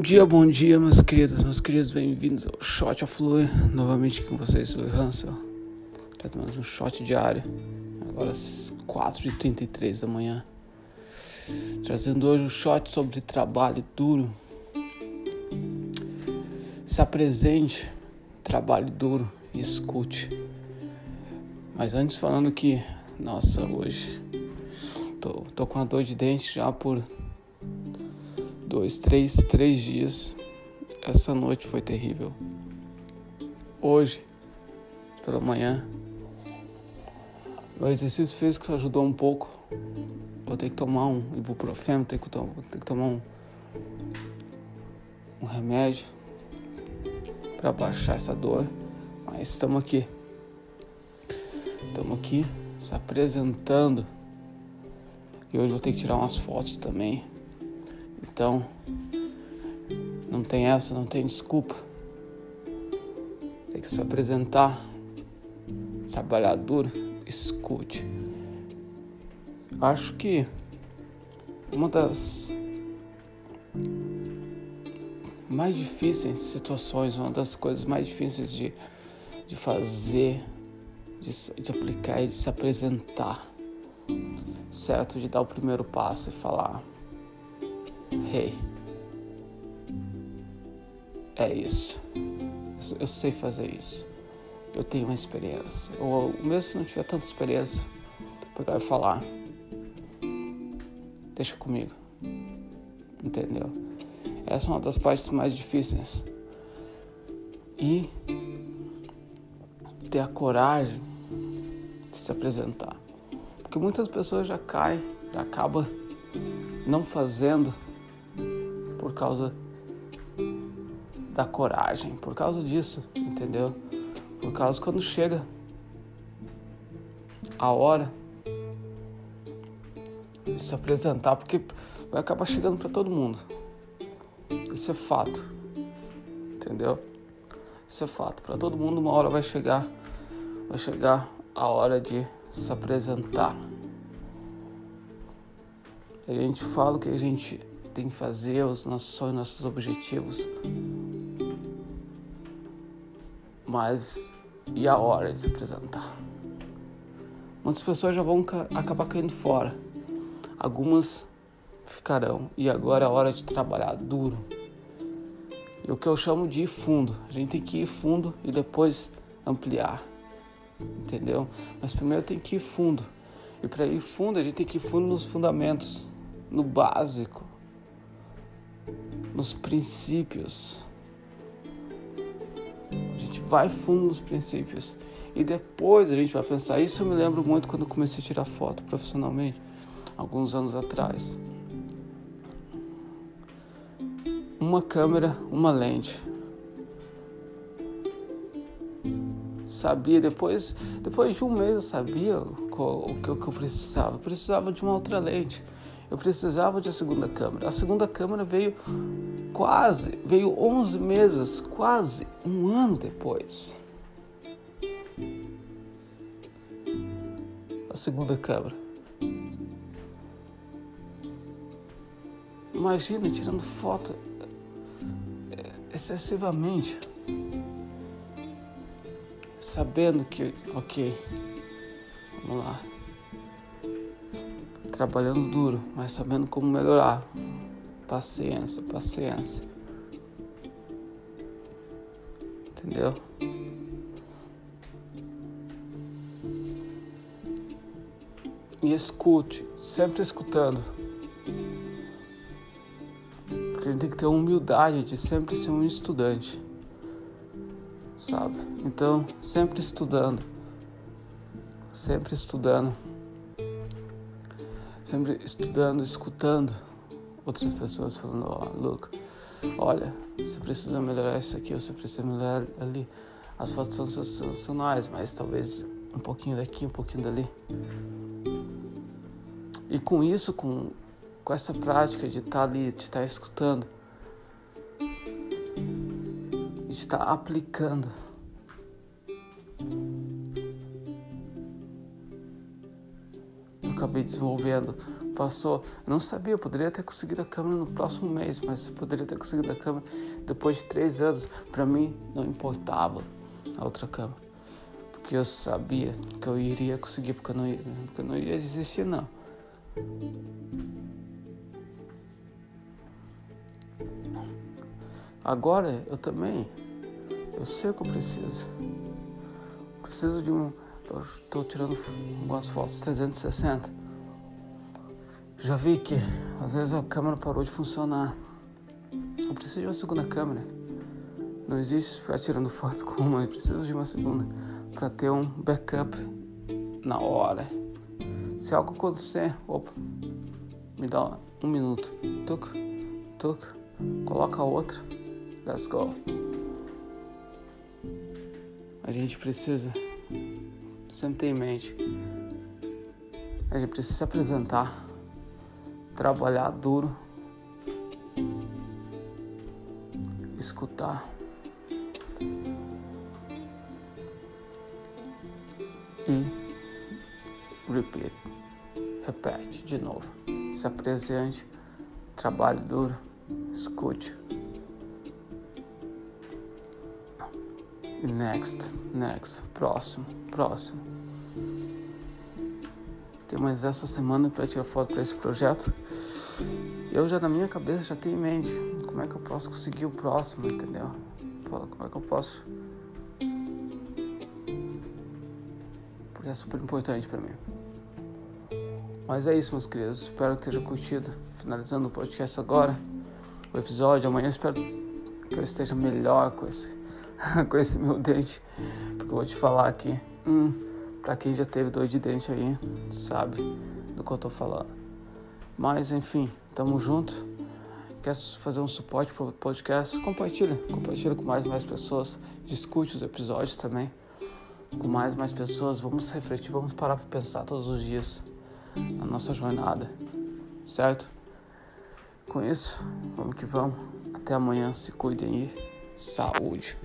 Bom dia, bom dia, meus queridos, meus queridos, bem-vindos ao Shot of Flue. Novamente com vocês, Louis Hansel. Já tomamos um shot diário, agora às 4h33 da manhã. Trazendo hoje um shot sobre trabalho duro. Se apresente, trabalho duro e escute. Mas antes falando que, nossa, hoje tô, tô com a dor de dente já por dois, três, três dias. Essa noite foi terrível. Hoje, pela manhã, o exercício físico ajudou um pouco. Vou ter que tomar um ibuprofeno, ter que, tomar, ter que tomar um, um remédio para baixar essa dor. Mas estamos aqui. Estamos aqui se apresentando. E hoje vou ter que tirar umas fotos também então, não tem essa, não tem desculpa. Tem que se apresentar, trabalhar duro, escute. Acho que uma das mais difíceis situações, uma das coisas mais difíceis de, de fazer, de, de aplicar e de se apresentar, certo? De dar o primeiro passo e falar: Hey, é isso. Eu sei fazer isso. Eu tenho uma experiência. Ou mesmo se não tiver tanta experiência, pegar e falar. Deixa comigo. Entendeu? Essa é uma das partes mais difíceis. E ter a coragem de se apresentar. Porque muitas pessoas já caem, já acabam não fazendo por causa da coragem, por causa disso, entendeu? Por causa quando chega a hora de se apresentar, porque vai acabar chegando para todo mundo. Isso é fato, entendeu? Isso é fato. Para todo mundo, uma hora vai chegar, vai chegar a hora de se apresentar. A gente fala que a gente tem que fazer, os nossos sonhos, nossos objetivos. Mas e a hora de se apresentar? Muitas pessoas já vão acabar caindo fora. Algumas ficarão. E agora é a hora de trabalhar duro. E o que eu chamo de ir fundo. A gente tem que ir fundo e depois ampliar. Entendeu? Mas primeiro tem que ir fundo. E para ir fundo, a gente tem que ir fundo nos fundamentos, no básico nos princípios. A gente vai fundo nos princípios e depois a gente vai pensar. Isso eu me lembro muito quando comecei a tirar foto profissionalmente, alguns anos atrás. Uma câmera, uma lente. Sabia, depois, depois de um mês eu sabia o que eu precisava. Eu precisava de uma outra lente eu precisava de a segunda câmera. A segunda câmera veio quase, veio 11 meses, quase um ano depois. A segunda câmera. Imagina tirando foto é, excessivamente, sabendo que, ok, vamos lá trabalhando duro, mas sabendo como melhorar. Paciência, paciência. Entendeu? E escute, sempre escutando. Porque a gente tem que ter humildade de sempre ser um estudante. Sabe? Então, sempre estudando. Sempre estudando sempre estudando, escutando outras pessoas falando, ó, oh, Luca, olha, você precisa melhorar isso aqui, você precisa melhorar ali. As fotos são sensacionais, mas talvez um pouquinho daqui, um pouquinho dali. E com isso, com, com essa prática de estar tá ali, de estar tá escutando, de estar tá aplicando, acabei desenvolvendo. Passou, eu não sabia, eu poderia ter conseguido a câmera no próximo mês, mas poderia ter conseguido a câmera depois de três anos. Para mim, não importava a outra câmera, porque eu sabia que eu iria conseguir, porque eu não porque eu não ia desistir, não. Agora eu também, eu sei o que eu preciso. Preciso de um. Estou tirando algumas fotos 360. Já vi que às vezes a câmera parou de funcionar. Eu preciso de uma segunda câmera. Não existe ficar tirando foto com uma, eu preciso de uma segunda para ter um backup na hora. Se algo acontecer, opa, me dá um minuto. Tuc, tuc, coloca outra. Let's go. A gente precisa sempre ter em mente. A gente precisa se apresentar, trabalhar duro, escutar e repeat, repete de novo. Se apresente, trabalhe duro, escute. Next, next, próximo, próximo. Tem mais essa semana para tirar foto para esse projeto. Eu já na minha cabeça já tenho em mente como é que eu posso conseguir o próximo, entendeu? Como é que eu posso? Porque é super importante para mim. Mas é isso, meus queridos. Espero que tenha curtido. Finalizando o podcast agora, o episódio. Amanhã espero que eu esteja melhor com esse com esse meu dente. Porque eu vou te falar aqui, hum, pra quem já teve dor de dente aí, sabe do que eu tô falando. Mas enfim, tamo junto. Quer fazer um suporte pro podcast? Compartilha, compartilha com mais e mais pessoas. Discute os episódios também com mais e mais pessoas. Vamos refletir, vamos parar para pensar todos os dias na nossa jornada, certo? Com isso, vamos que vamos. Até amanhã, se cuidem aí. Saúde.